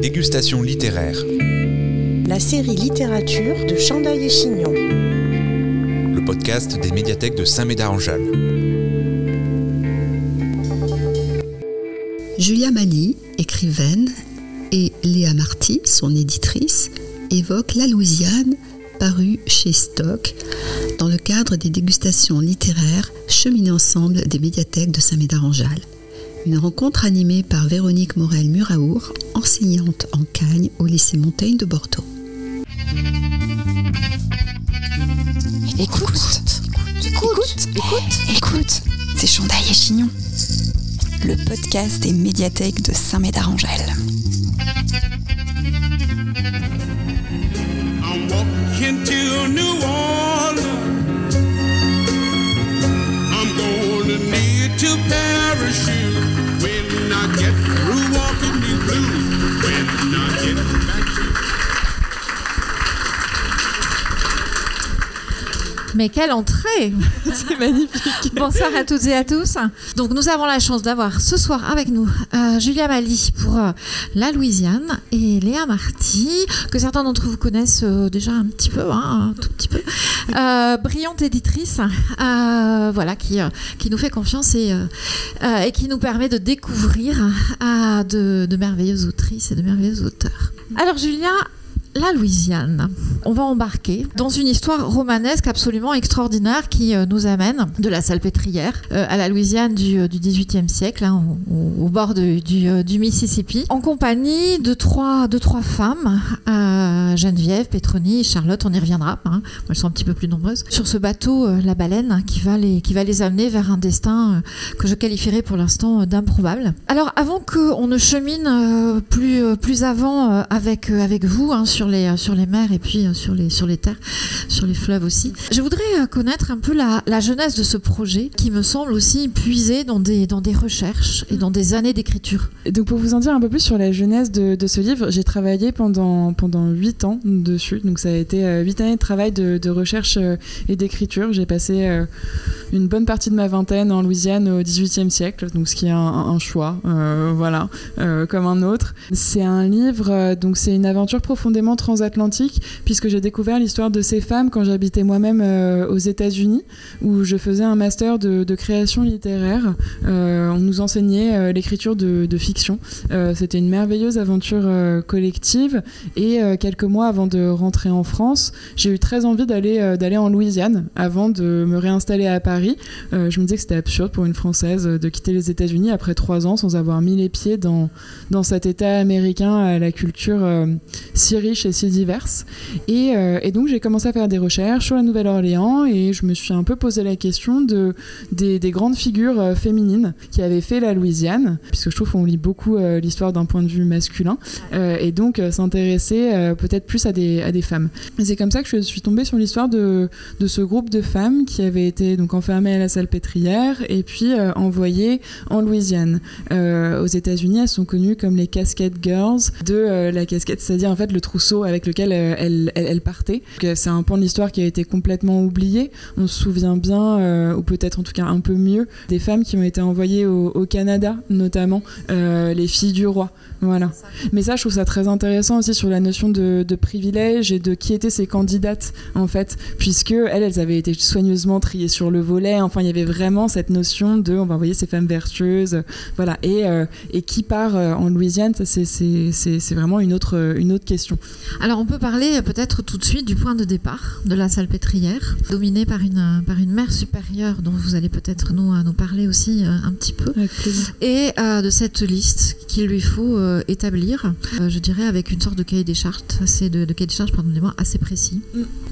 Dégustation littéraire. La série littérature de Chandail et Chignon. Le podcast des médiathèques de Saint-Médard-en-Jalles. Julia Mali, écrivaine, et Léa Marty, son éditrice, évoquent La Louisiane, parue chez Stock, dans le cadre des dégustations littéraires cheminées ensemble des médiathèques de Saint-Médard-en-Jalles. Une rencontre animée par Véronique Morel-Muraour, enseignante en Cagne au lycée Montaigne de Bordeaux. Écoute, écoute, écoute, écoute, c'est Chandail et Chignon, le podcast des médiathèques de Saint-Médard-en-Jalles. Mais quelle entrée C'est magnifique. Bonsoir à toutes et à tous. Donc nous avons la chance d'avoir ce soir avec nous euh, Julia Mali pour euh, La Louisiane et Léa Marty, que certains d'entre vous connaissent euh, déjà un petit peu, hein, un tout petit peu. Brillante éditrice, voilà, qui, qui nous fait confiance et, et qui nous permet de découvrir de, de merveilleuses autrices et de merveilleux auteurs. Alors Julia, la Louisiane. On va embarquer dans une histoire romanesque absolument extraordinaire qui euh, nous amène de la Salpêtrière euh, à la Louisiane du, euh, du 18e siècle, hein, au, bord du, Mississippi, en compagnie de trois, de trois femmes, euh, Geneviève, Pétronie et Charlotte, on y reviendra, hein, elles sont un petit peu plus nombreuses, sur ce bateau, la baleine, hein, qui, va les, qui va les amener vers un destin que je qualifierais pour l'instant d'improbable. Alors avant qu'on ne chemine plus, plus avant avec, avec vous sur, les, sur les mers et puis euh, sur, les, sur les terres, sur les fleuves aussi, je voudrais euh, connaître un peu la, la jeunesse de ce projet qui me semble aussi puiser dans des, dans des recherches et dans des années d'écriture. Donc pour vous en dire un peu plus sur la jeunesse de, ce livre, j'ai travaillé pendant pendant huit ans dessus. Donc ça a été euh, huit années de travail de, recherche euh, et d'écriture. J'ai passé euh, une bonne partie de ma vingtaine en Louisiane au XVIIIe siècle, donc ce qui est un, choix, euh, voilà, euh, comme un autre. C'est un livre, euh, donc c'est une aventure profondément transatlantique puisque j'ai découvert l'histoire de ces femmes quand j'habitais moi-même euh, aux États-Unis, où je faisais un master de, création littéraire. Euh, on nous enseignait euh, l'écriture de, fiction. C'était une merveilleuse aventure collective. Et quelques mois avant de rentrer en France, j'ai eu très envie d'aller d'aller en Louisiane avant de me réinstaller à Paris. Je me disais que c'était absurde pour une Française de quitter les États-Unis après trois ans sans avoir mis les pieds dans, dans cet État américain à la culture si riche et si diverse. Et, euh, et donc j'ai commencé à faire des recherches sur la Nouvelle-Orléans et je me suis un peu posé la question de, des, des grandes figures euh, féminines qui avaient fait la Louisiane, puisque je trouve qu'on lit beaucoup euh, l'histoire d'un point de vue masculin, et donc s'intéresser peut-être plus à des, à des femmes. Et c'est comme ça que je suis tombée sur l'histoire de, de ce groupe de femmes qui avaient été donc enfermées à la salpêtrière et puis envoyées en Louisiane. Aux États-Unis, elles sont connues comme les Cascade Girls de la casquette, c'est-à-dire en fait le trousseau avec lequel elles, elles partaient. Donc, euh, C'est un pan de l'histoire qui a été complètement oublié. On se souvient bien, euh, ou peut-être en tout cas un peu mieux, des femmes qui ont été envoyées au, Canada, notamment euh, les filles du roi. Voilà. Mais ça, je trouve ça très intéressant aussi sur la notion de, de privilège et de qui étaient ces candidates, en fait, puisque elles, avaient été soigneusement triées sur le volet. Enfin, il y avait vraiment cette notion de, on va envoyer ces femmes vertueuses, voilà. Et, qui part en Louisiane, c'est- vraiment une autre, une autre question. Alors on peut parler euh, tout de suite du point de départ de la salpêtrière, dominée par une, par une mère supérieure dont vous allez peut-être nous, euh, nous parler aussi euh, un petit peu. Et euh, de cette liste qu'il lui faut euh, établir, euh, je dirais avec une sorte de cahier des charges, assez de, de cahier des charges, pardonnez-moi, assez précis.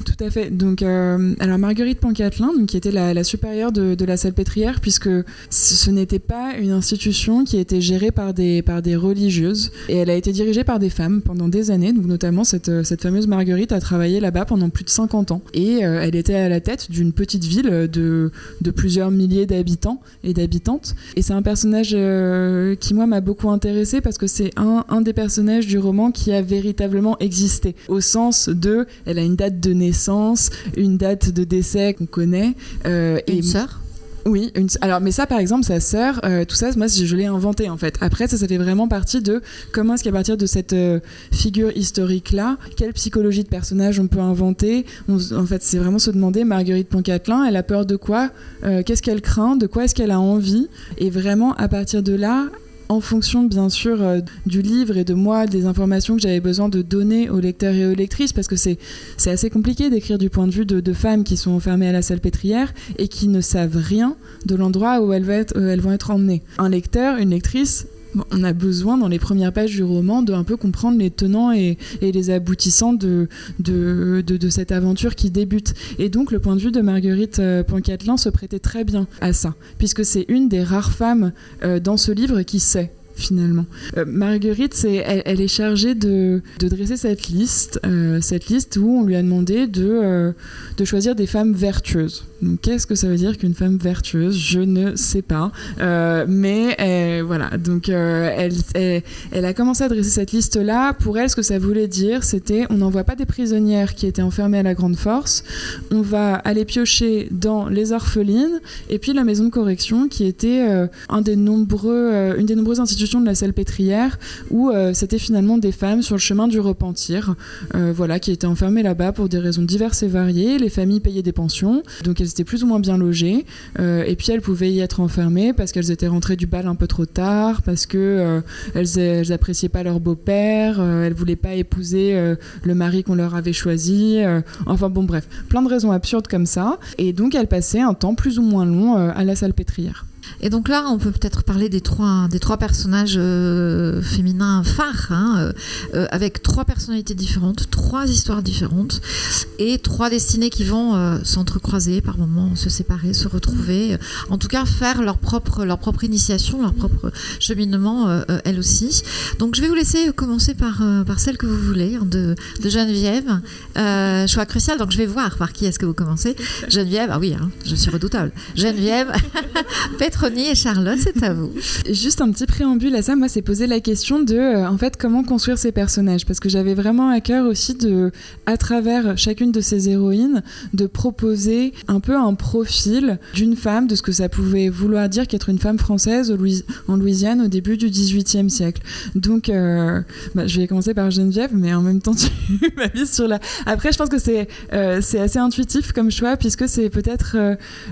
Tout à fait. Donc, alors Marguerite Pancatelin, donc, qui était la, la supérieure de, de la Salpêtrière, puisque ce, n'était pas une institution qui était gérée par des, par des religieuses, et elle a été dirigée par des femmes pendant des années. Donc, notamment cette, cette fameuse Marguerite a travaillé là-bas pendant plus de 50 ans, et euh, elle était à la tête d'une petite ville de, de plusieurs milliers d'habitants et d'habitantes. Et c'est un personnage euh, qui moi m'a beaucoup intéressé parce que c'est un, un des personnages du roman qui a véritablement existé, au sens de, elle a une date de naissance, une date de décès qu'on connaît, euh, et une sœur? Oui, mais ça par exemple, sa sœur, euh, tout ça, moi je, l'ai inventé en fait. Après ça, ça fait vraiment partie de comment est-ce qu'à partir de cette euh, figure historique là, quelle psychologie de personnage on peut inventer? En fait, c'est vraiment se demander, Marguerite Poncatelin, elle a peur de quoi? Euh, Qu'est-ce qu'elle craint? De quoi est-ce qu'elle a envie? Et vraiment à partir de là. En fonction, bien sûr, euh, du livre et de moi, des informations que j'avais besoin de donner aux lecteurs et aux lectrices, parce que c'est assez compliqué d'écrire du point de vue de, femmes qui sont enfermées à la salpêtrière et qui ne savent rien de l'endroit où elles, vont être, emmenées. Un lecteur, une lectrice, on a besoin dans les premières pages du roman de un peu comprendre les tenants et, les aboutissants de, cette aventure qui débute. Et donc le point de vue de Marguerite euh, Poncatelin se prêtait très bien à ça, puisque c'est une des rares femmes euh, dans ce livre qui sait finalement. Euh, Marguerite, elle, est chargée de, dresser cette liste, euh, cette liste où on lui a demandé de, euh, choisir des femmes vertueuses. Qu'est-ce que ça veut dire qu'une femme vertueuse? Je ne sais pas. Mais voilà, donc elle, elle, a commencé à dresser cette liste-là. Pour elle, ce que ça voulait dire, c'était on n'envoie pas des prisonnières qui étaient enfermées à la grande force. On va aller piocher dans les orphelines et puis la maison de correction qui était un des nombreux, une des nombreuses institutions de la salpêtrière où euh, c'était finalement des femmes sur le chemin du repentir, euh, voilà, qui étaient enfermées là-bas pour des raisons diverses et variées. Les familles payaient des pensions, donc elles étaient plus ou moins bien logées. Euh, et puis elles pouvaient y être enfermées parce qu'elles étaient rentrées du bal un peu trop tard, parce que elles, appréciaient pas leur beau-père, elles voulaient pas épouser le mari qu'on leur avait choisi. enfin bon, bref, plein de raisons absurdes comme ça. Et donc elles passaient un temps plus ou moins long à la salpêtrière. Et donc là, on peut peut-être parler des trois, des trois personnages euh, féminins phares, hein, euh, euh, avec trois personnalités différentes, trois histoires différentes, et trois destinées qui vont euh, s'entrecroiser par moments, se séparer, se retrouver, en tout cas faire leur propre, leur propre initiation, leur propre cheminement, elles aussi. Donc je vais vous laisser commencer par, par celle que vous voulez, hein, de, Geneviève. Choix crucial, donc je vais voir par qui est-ce que vous commencez. Geneviève, ah oui, hein, je suis redoutable. Geneviève, Et Charlotte, c'est à vous. Juste un petit préambule à ça, moi, c'est poser la question de, euh, en fait, comment construire ces personnages, parce que j'avais vraiment à cœur aussi de, à travers chacune de ces héroïnes, de proposer un peu un profil d'une femme, de ce que ça pouvait vouloir dire qu'être une femme française en Louisiane au début du XVIIIe siècle. Donc, euh, bah, je vais commencer par Geneviève, mais en même temps, tu m'as mis sur la. Après, je pense que c'est euh, c'est assez intuitif comme choix, puisque c'est peut-être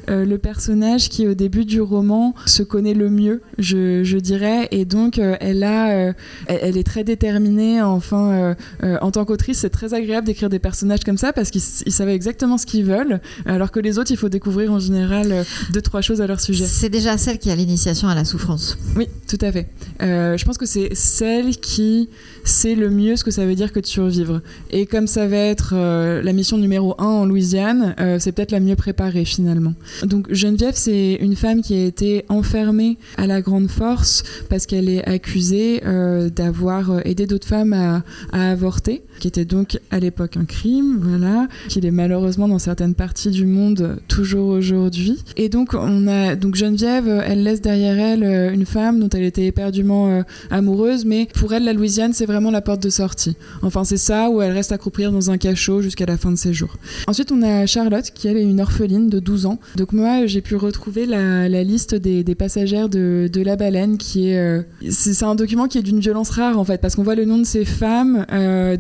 le personnage qui, au début du roman, se connaît le mieux, je, je dirais, et donc euh, elle a, euh, elle, elle est très déterminée. Enfin, euh, en tant qu'autrice, c'est très agréable d'écrire des personnages comme ça parce qu'ils s- ils savaient exactement ce qu'ils veulent, alors que les autres, il faut découvrir en général deux trois choses à leur sujet. C'est déjà celle qui a l'initiation à la souffrance. Oui, tout à fait. Euh, je pense que c'est celle qui sait le mieux ce que ça veut dire que de survivre. Et comme ça va être euh, la mission numéro 1 en Louisiane, euh, c'est peut-être la mieux préparée finalement. Donc Geneviève, c'est une femme qui a été enfermée à la grande force parce qu'elle est accusée euh, d'avoir euh, aidé d'autres femmes à avorter, qui était donc à l'époque un crime, voilà, qu'il est malheureusement dans certaines parties du monde toujours aujourd'hui. Et donc on a donc Geneviève, euh, elle laisse derrière elle euh, une femme dont elle était éperdument euh, amoureuse, mais pour elle la Louisiane c'est vraiment la porte de sortie. Enfin c'est ça où elle reste accroupir dans un cachot jusqu'à la fin de ses jours. Ensuite on a Charlotte qui elle est une orpheline de 12 ans. Donc moi j'ai pu retrouver la, liste des, passagères de, la baleine qui est c'est un document qui est d'une violence rare en fait parce qu'on voit le nom de ces femmes,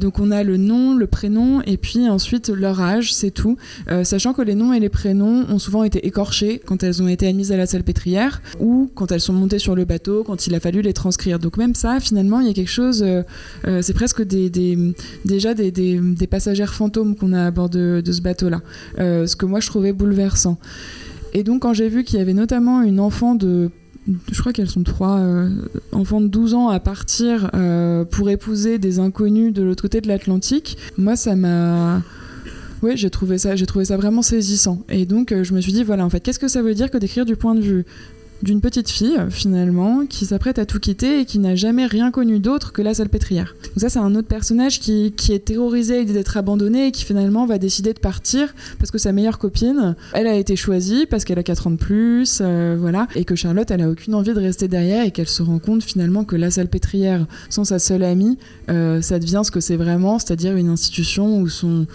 donc on a le nom, le prénom et puis ensuite leur âge, c'est tout. Euh, sachant que les noms et les prénoms ont souvent été écorchés quand elles ont été admises à la salpêtrière ou quand elles sont montées sur le bateau, quand il a fallu les transcrire. Donc même ça, finalement, il y a quelque chose, euh, euh, c'est presque déjà des, passagères fantômes qu'on a à bord de, ce bateau-là, ce que moi je trouvais bouleversant. Et donc quand j'ai vu qu'il y avait notamment une enfant de je crois qu'elles sont trois euh, enfants de 12 ans à partir euh, pour épouser des inconnus de l'autre côté de l'Atlantique. Moi, ça m'a oui, j'ai trouvé ça, vraiment saisissant. Et donc, euh, je me suis dit, voilà, en fait, qu'est-ce que ça veut dire que d'écrire du point de vue? D'une petite fille, finalement, qui s'apprête à tout quitter et qui n'a jamais rien connu d'autre que la salpêtrière. Donc ça, c'est un autre personnage qui, qui est terrorisé d'être abandonné et qui finalement va décider de partir parce que sa meilleure copine, elle a été choisie parce qu'elle a 4 ans de plus, euh, voilà, et que Charlotte, elle a aucune envie de rester derrière et qu'elle se rend compte finalement que la salpêtrière, sans sa seule amie, euh, ça devient ce que c'est vraiment, c'est-à-dire une institution où sont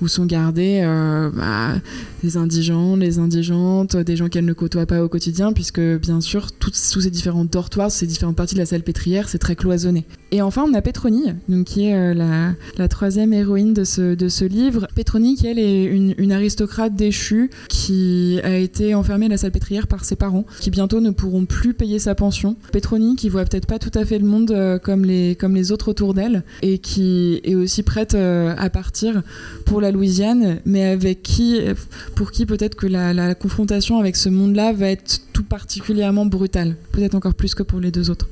où sont gardés euh, bah, les indigents, les indigentes, des gens qu'elle ne côtoie pas au quotidien, puisque bien sûr, tous ces différents dortoirs, ces différentes parties de la salle pétrière, c'est très cloisonné. Et enfin, on a Pétronie, donc, qui est euh, la, troisième héroïne de ce, livre. Pétronie, qui elle est une, aristocrate déchue, qui a été enfermée à la salle pétrière par ses parents, qui bientôt ne pourront plus payer sa pension. Pétronie, qui voit peut-être pas tout à fait le monde euh, comme, les, autres autour d'elle, et qui est aussi prête à partir pour la Louisiane, mais avec qui, pour qui peut-être que la, confrontation avec ce monde-là va être tout particulièrement brutale, peut-être encore plus que pour les deux autres.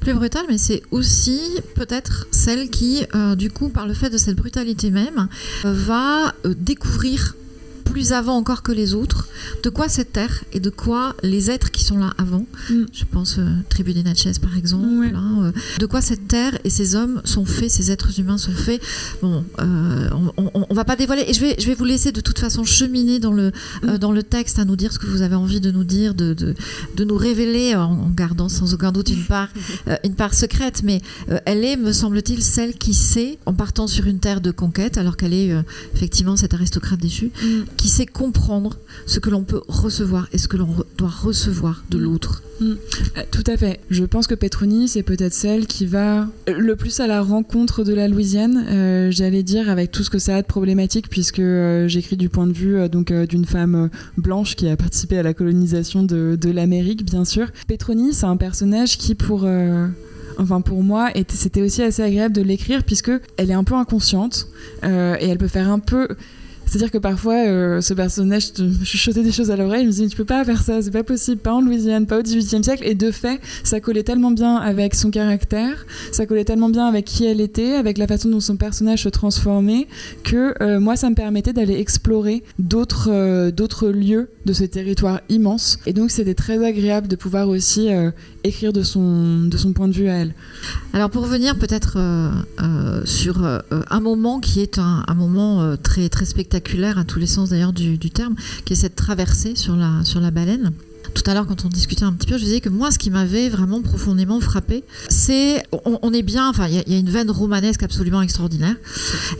Plus brutale, mais c'est aussi peut-être celle qui, euh, du coup, par le fait de cette brutalité même, euh, va euh, découvrir plus avant encore que les autres, de quoi cette terre et de quoi les êtres qui sont là avant, mm. je pense euh, Tribu des Natchez par exemple, ouais. hein, euh, de quoi cette terre et ces hommes sont faits, ces êtres humains sont faits. Bon, euh, on, on, on, va pas dévoiler et je vais, je vais vous laisser de toute façon cheminer dans le, mm. dans le texte à nous dire ce que vous avez envie de nous dire, de, de, de nous révéler en, en, gardant sans aucun doute une part, une part secrète, mais elle est, me semble-t-il, celle qui sait, en partant sur une terre de conquête, alors qu'elle est effectivement cette aristocrate déchue, mm qui sait comprendre ce que l'on peut recevoir et ce que l'on re doit recevoir de l'autre. Mmh. Tout à fait. Je pense que Petroni, c'est peut-être celle qui va le plus à la rencontre de la Louisiane, euh, j'allais dire, avec tout ce que ça a de problématique, puisque euh, j'écris du point de vue euh, donc d'une femme blanche qui a participé à la colonisation de, de l'Amérique, bien sûr. Petroni, c'est un personnage qui, pour enfin pour moi, c'était aussi assez agréable de l'écrire puisque elle est un peu inconsciente euh, et elle peut faire un peu c'est-à-dire que parfois, euh, ce personnage te chuchotait des choses à l'oreille, je me disais, tu peux pas faire ça, c'est pas possible, pas en Louisiane, pas au XVIIIe siècle. Et de fait, ça collait tellement bien avec son caractère, ça collait tellement bien avec qui elle était, avec la façon dont son personnage se transformait, que euh, moi, ça me permettait d'aller explorer d'autres euh, d'autres lieux de ce territoire immense. Et donc, c'était très agréable de pouvoir aussi écrire de son, point de vue à elle. Alors, pour revenir peut-être euh, sur un moment qui est un, un moment très, très spectaculaire, à tous les sens d'ailleurs du, du, terme, qui est cette traversée sur la, sur la baleine. Tout à l'heure, quand on discutait un petit peu, je disais que moi, ce qui m'avait vraiment profondément frappé, c'est on, est bien, enfin, il y, a une veine romanesque absolument extraordinaire,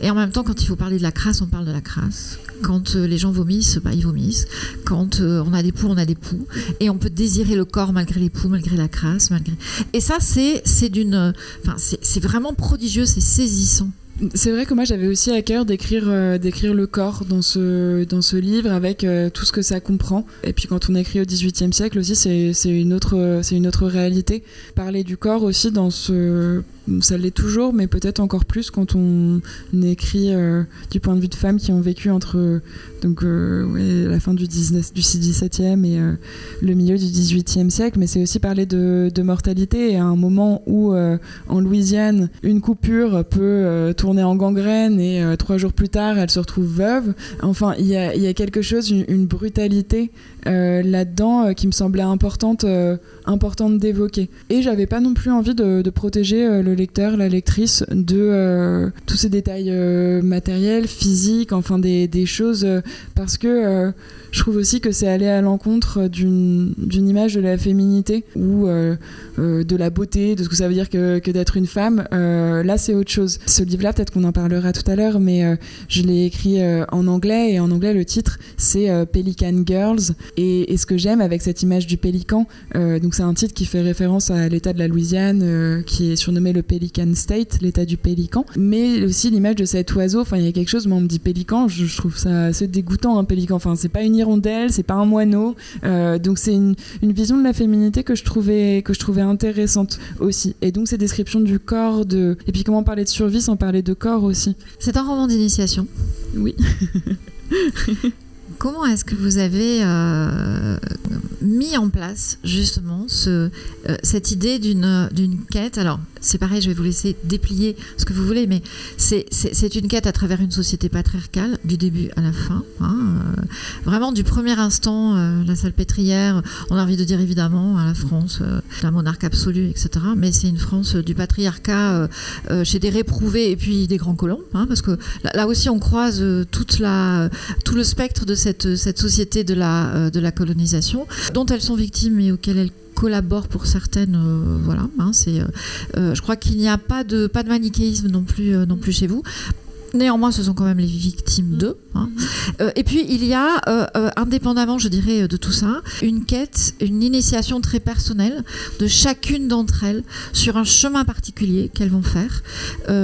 et en même temps, quand il faut parler de la crasse, on parle de la crasse. Quand euh, les gens vomissent, bah, ils vomissent. Quand euh, on a des poux, on a des poux. Et on peut désirer le corps malgré les poux, malgré la crasse, malgré. Et ça, c'est d'une, enfin, c'est vraiment prodigieux, c'est saisissant. C'est vrai que moi j'avais aussi à cœur d'écrire euh, le corps dans ce livre avec euh, tout ce que ça comprend. Et puis quand on écrit au XVIIIe siècle aussi c'est une autre c'est une autre réalité. Parler du corps aussi dans ce ça l'est toujours, mais peut-être encore plus quand on écrit euh, du point de vue de femmes qui ont vécu entre donc, euh, la fin du, 19, du 17e et euh, le milieu du 18e siècle. Mais c'est aussi parler de, mortalité. Et à un moment où, en Louisiane, une coupure peut tourner en gangrène et trois jours plus tard, elle se retrouve veuve. Enfin, il y a, quelque chose, une brutalité là-dedans qui me semblait importante importante d'évoquer. Et j'avais pas non plus envie de, protéger euh, le lecteur, la lectrice de euh, tous ces détails euh, matériels, physiques, enfin des choses, parce que je trouve aussi que c'est aller à l'encontre d'une image de la féminité ou euh, euh, de la beauté, de ce que ça veut dire que, d'être une femme. Euh, là, c'est autre chose. Ce livre-là, peut-être qu'on en parlera tout à l'heure, mais je l'ai écrit en anglais et en anglais, le titre, c'est Pelican Girls. Et, ce que j'aime avec cette image du pélican, donc c'est un titre qui fait référence à l'état de la Louisiane, qui est surnommé le Pelican State, l'état du pélican, mais aussi l'image de cet oiseau. Enfin, il y a quelque chose, moi, on me dit pélican, je, je trouve ça assez dégoûtant, un pélican. Enfin, c'est pas une hirondelle, c'est pas un moineau. Euh, donc c'est une, une, vision de la féminité que je trouvais que je trouvais intéressante aussi. Et donc ces descriptions du corps, de et puis comment parler de survie sans parler de corps aussi. C'est un roman d'initiation. Oui. Comment est-ce que vous avez euh, mis en place justement euh, cette idée d'une quête? Alors, c'est pareil, je vais vous laisser déplier ce que vous voulez, mais c'est une quête à travers une société patriarcale, du début à la fin. Hein, euh, vraiment, du premier instant, euh, la salle pétrière, on a envie de dire évidemment à la France, euh, la monarque absolue, etc. Mais c'est une France du patriarcat chez des réprouvés et puis des grands colons, hein, parce que là, aussi, on croise tout le spectre de cette, cette société de la, de la colonisation, dont elles sont victimes et auxquelles elles collaborent pour certaines euh, voilà hein, c'est euh, je crois qu'il n'y a pas de manichéisme non plus euh, non plus chez vous néanmoins, ce sont quand même les victimes d'eux. hein. Euh, et puis, il y a, euh, euh, indépendamment, je dirais, de tout ça, une quête, une initiation très personnelle de chacune d'entre elles sur un chemin particulier qu'elles vont faire,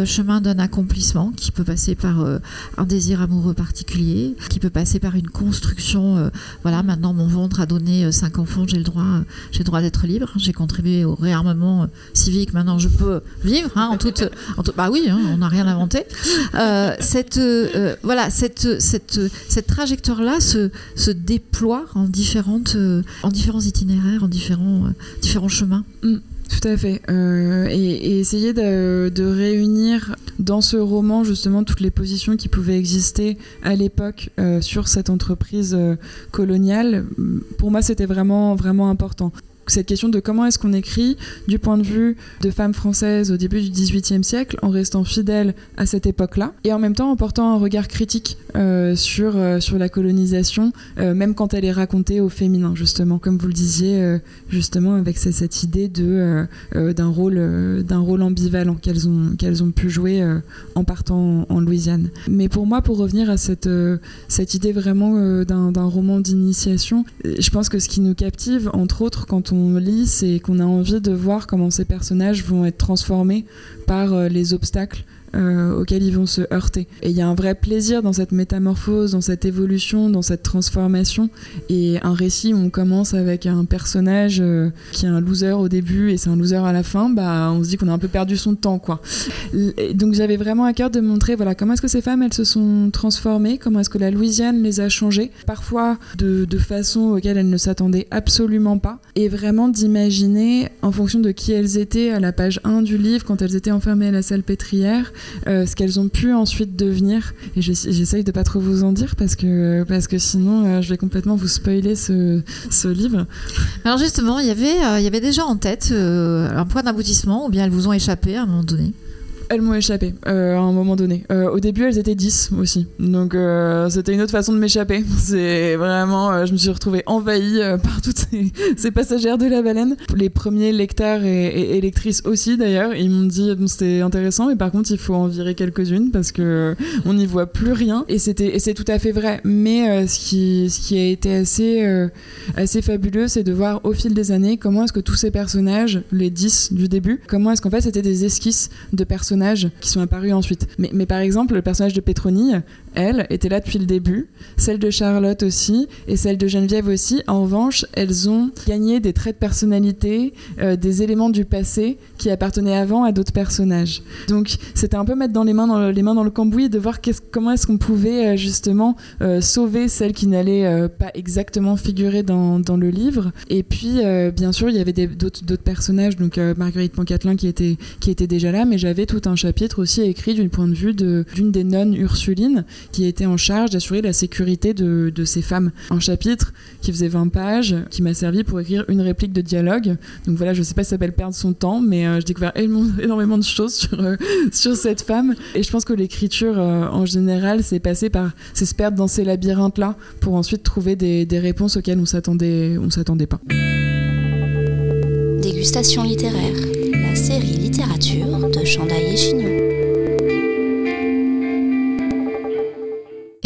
chemin d'un accomplissement qui peut passer par un désir amoureux particulier, qui peut passer par une construction. voilà, maintenant mon ventre a donné cinq enfants, j'ai le droit, j'ai le droit d'être libre. J'ai contribué au réarmement civique. Maintenant, je peux vivre hein, en toute, en Bah oui, hein, on n'a rien inventé. Euh, cette, euh, voilà, cette, cette, cette trajectoire-là se, se déploie en différentes, euh, en différents itinéraires, en différents, euh, différents chemins. Tout à fait. Euh, et, essayer de, de réunir dans ce roman justement toutes les positions qui pouvaient exister à l'époque euh, sur cette entreprise euh, coloniale, pour moi c'était vraiment, vraiment important. Cette question de comment est-ce qu'on écrit du point de vue de femmes françaises au début du XVIIIe siècle en restant fidèle à cette époque-là et en même temps en portant un regard critique euh, sur, euh, sur la colonisation, euh, même quand elle est racontée au féminin, justement, comme vous le disiez, justement, avec ce- cette idée de, d'un, rôle, d'un rôle ambivalent qu'elles ont, qu'elles ont pu jouer en partant en, Louisiane. Mais pour moi, pour revenir à cette, cette idée vraiment d'un, d'un roman d'initiation, je pense que ce qui nous captive, entre autres, quand on lit, c'est qu'on a envie de voir comment ces personnages vont être transformés par euh, les obstacles euh, auxquels ils vont se heurter. Et il y a un vrai plaisir dans cette métamorphose, dans cette évolution, dans cette transformation. Et un récit où on commence avec un personnage euh, qui est un loser au début et c'est un loser à la fin, bah, on se dit qu'on a un peu perdu son temps. Quoi. Donc j'avais vraiment à cœur de montrer voilà, comment est-ce que ces femmes elles se sont transformées, comment est-ce que la Louisiane les a changées, parfois de, de façon auxquelles elles ne s'attendaient absolument pas, et vraiment d'imaginer en fonction de qui elles étaient à la page 1 du livre, quand elles étaient enfermées à la salle pétrière, euh, ce qu'elles ont pu ensuite devenir. Et j'ess- j'essaye de pas trop vous en dire parce que, parce que sinon euh, je vais complètement vous spoiler ce, ce livre. Alors justement, il y avait, euh, il y avait déjà en tête un point d'aboutissement, ou bien elles vous ont échappé à un moment donné. Elles m'ont échappé euh, à un moment donné. Euh, au début, elles étaient 10 aussi. Donc, euh, c'était une autre façon de m'échapper. C'est vraiment. je me suis retrouvée envahie par toutes ces, passagères de la baleine. Les premiers lecteurs et, et- lectrices aussi, d'ailleurs, ils m'ont dit bon, c'était intéressant, mais par contre, il faut en virer quelques-unes parce que on n'y voit plus rien. Et c'est tout à fait vrai. Mais ce, qui, a été assez, assez fabuleux, c'est de voir au fil des années comment est-ce que tous ces personnages, les 10 du début, comment est-ce qu'en fait c'était des esquisses de personnages qui sont apparus ensuite. Mais, par exemple, le personnage de Pétronille, elle, était là depuis le début, celle de Charlotte aussi, et celle de Geneviève aussi. En revanche, elles ont gagné des traits de personnalité, euh, des éléments du passé qui appartenaient avant à d'autres personnages. Donc c'était un peu mettre dans les mains dans le, les mains dans le cambouis de voir comment est-ce qu'on pouvait euh, justement euh, sauver celles qui n'allaient pas exactement figurer dans, le livre. Et puis, bien sûr, il y avait d'autres personnages, donc Marguerite Pancatelin qui était, qui était déjà là, mais j'avais tout un chapitre aussi écrit du point de vue d'une des nonnes Ursulines qui était en charge d'assurer la sécurité de, de ces femmes. Un chapitre qui faisait 20 pages, qui m'a servi pour écrire une réplique de dialogue. Donc voilà, je sais pas si ça s'appelle perdre son temps, mais euh, j'ai découvert énormément, de choses sur, euh, sur cette femme. Et je pense que l'écriture, euh, en général, c'est passer par, se perdre dans ces labyrinthes-là pour ensuite trouver des, des réponses auxquelles on s'attendait, on s'attendait pas. Dégustation littéraire, la série littérature de Chandaille et Chignon.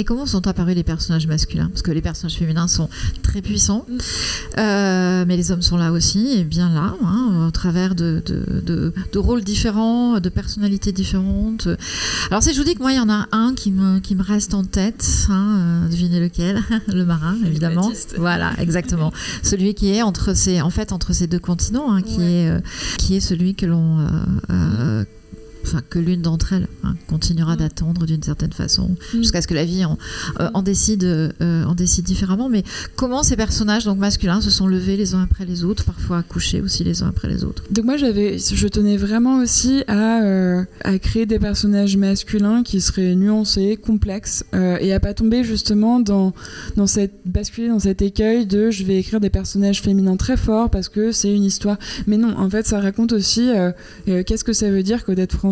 Et comment sont apparus les personnages masculins? Parce que les personnages féminins sont très puissants, euh, mais les hommes sont là aussi, et bien là, hein, au travers de, de- de- de rôles différents, de personnalités différentes. Alors si je vous dis que moi, il y en a un qui me, qui me reste en tête, hein, euh, devinez lequel? Le marin, évidemment. Baptiste. Voilà, exactement. celui qui est entre ces, en fait, entre ces deux continents, hein, qui, Ouais. est, euh, qui est celui que l'on... euh, Enfin, que l'une d'entre elles hein, continuera Mm. d'attendre d'une certaine façon Mm. jusqu'à ce que la vie en, euh, en décide, euh, en décide différemment. Mais comment ces personnages donc masculins se sont levés les uns après les autres, parfois accouchés aussi les uns après les autres? Donc moi j'avais, je tenais vraiment aussi à, euh, à créer des personnages masculins qui seraient nuancés, complexes, et à pas tomber justement dans dans cette basculer dans cet écueil de je vais écrire des personnages féminins très forts parce que c'est une histoire. Mais non, en fait ça raconte aussi qu'est-ce que ça veut dire que d'être français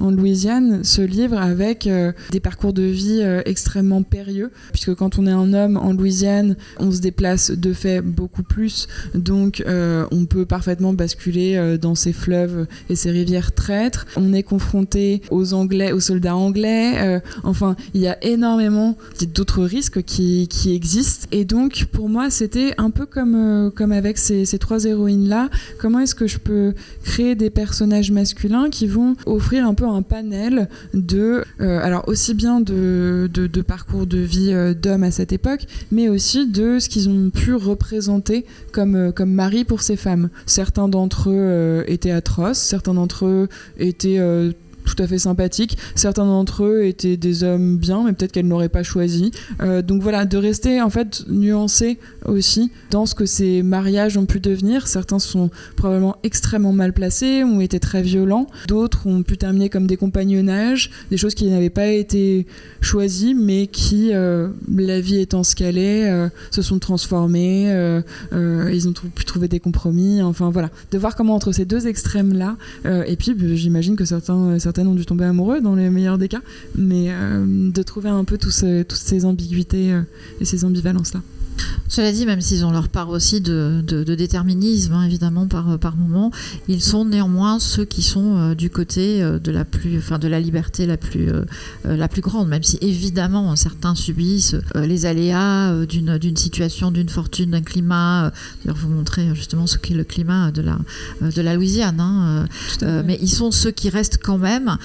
en Louisiane se livre avec euh, des parcours de vie euh, extrêmement périlleux, puisque quand on est un homme en Louisiane, on se déplace de fait beaucoup plus, donc euh, on peut parfaitement basculer dans ces fleuves et ces rivières traîtres. On est confronté aux Anglais, aux soldats anglais. enfin, il y a énormément d'autres risques qui, existent. Et donc, pour moi, c'était un peu comme, comme avec ces, ces trois héroïnes-là. Comment est-ce que je peux créer des personnages masculins qui vont offrir un peu un panel de, euh, alors aussi bien de, parcours de vie euh, d'hommes à cette époque, mais aussi de ce qu'ils ont pu représenter comme, euh, comme mari pour ces femmes. Certains d'entre eux étaient atroces, certains d'entre eux étaient tout à fait sympathiques, certains d'entre eux étaient des hommes bien, mais peut-être qu'elles n'auraient pas choisi. Euh, donc voilà, de rester en fait nuancé aussi dans ce que ces mariages ont pu devenir. Certains sont probablement extrêmement mal placés, ont été très violents, d'autres ont pu terminer comme des compagnonnages, des choses qui n'avaient pas été choisies, mais qui, euh, la vie étant ce qu'elle est, euh, se sont transformées, ils ont pu trouver des compromis, enfin voilà. De voir comment entre ces deux extrêmes-là, euh, et puis bah, j'imagine que certains, certaines ont dû tomber amoureux dans les meilleurs des cas, mais euh, de trouver un peu toutes ces ambiguïtés euh, et ces ambivalences-là. Cela dit, même s'ils ont leur part aussi de, de- de déterminisme, hein, évidemment, par, par moment, ils sont néanmoins ceux qui sont euh, du côté euh, de la plus, enfin, de la liberté la plus, euh, la plus grande, même si évidemment certains subissent les aléas d'une, d'une situation, d'une fortune, d'un climat. D'ailleurs, vous montrez euh, justement ce qu'est le climat de la, de la Louisiane. hein, mais ils sont ceux qui restent quand même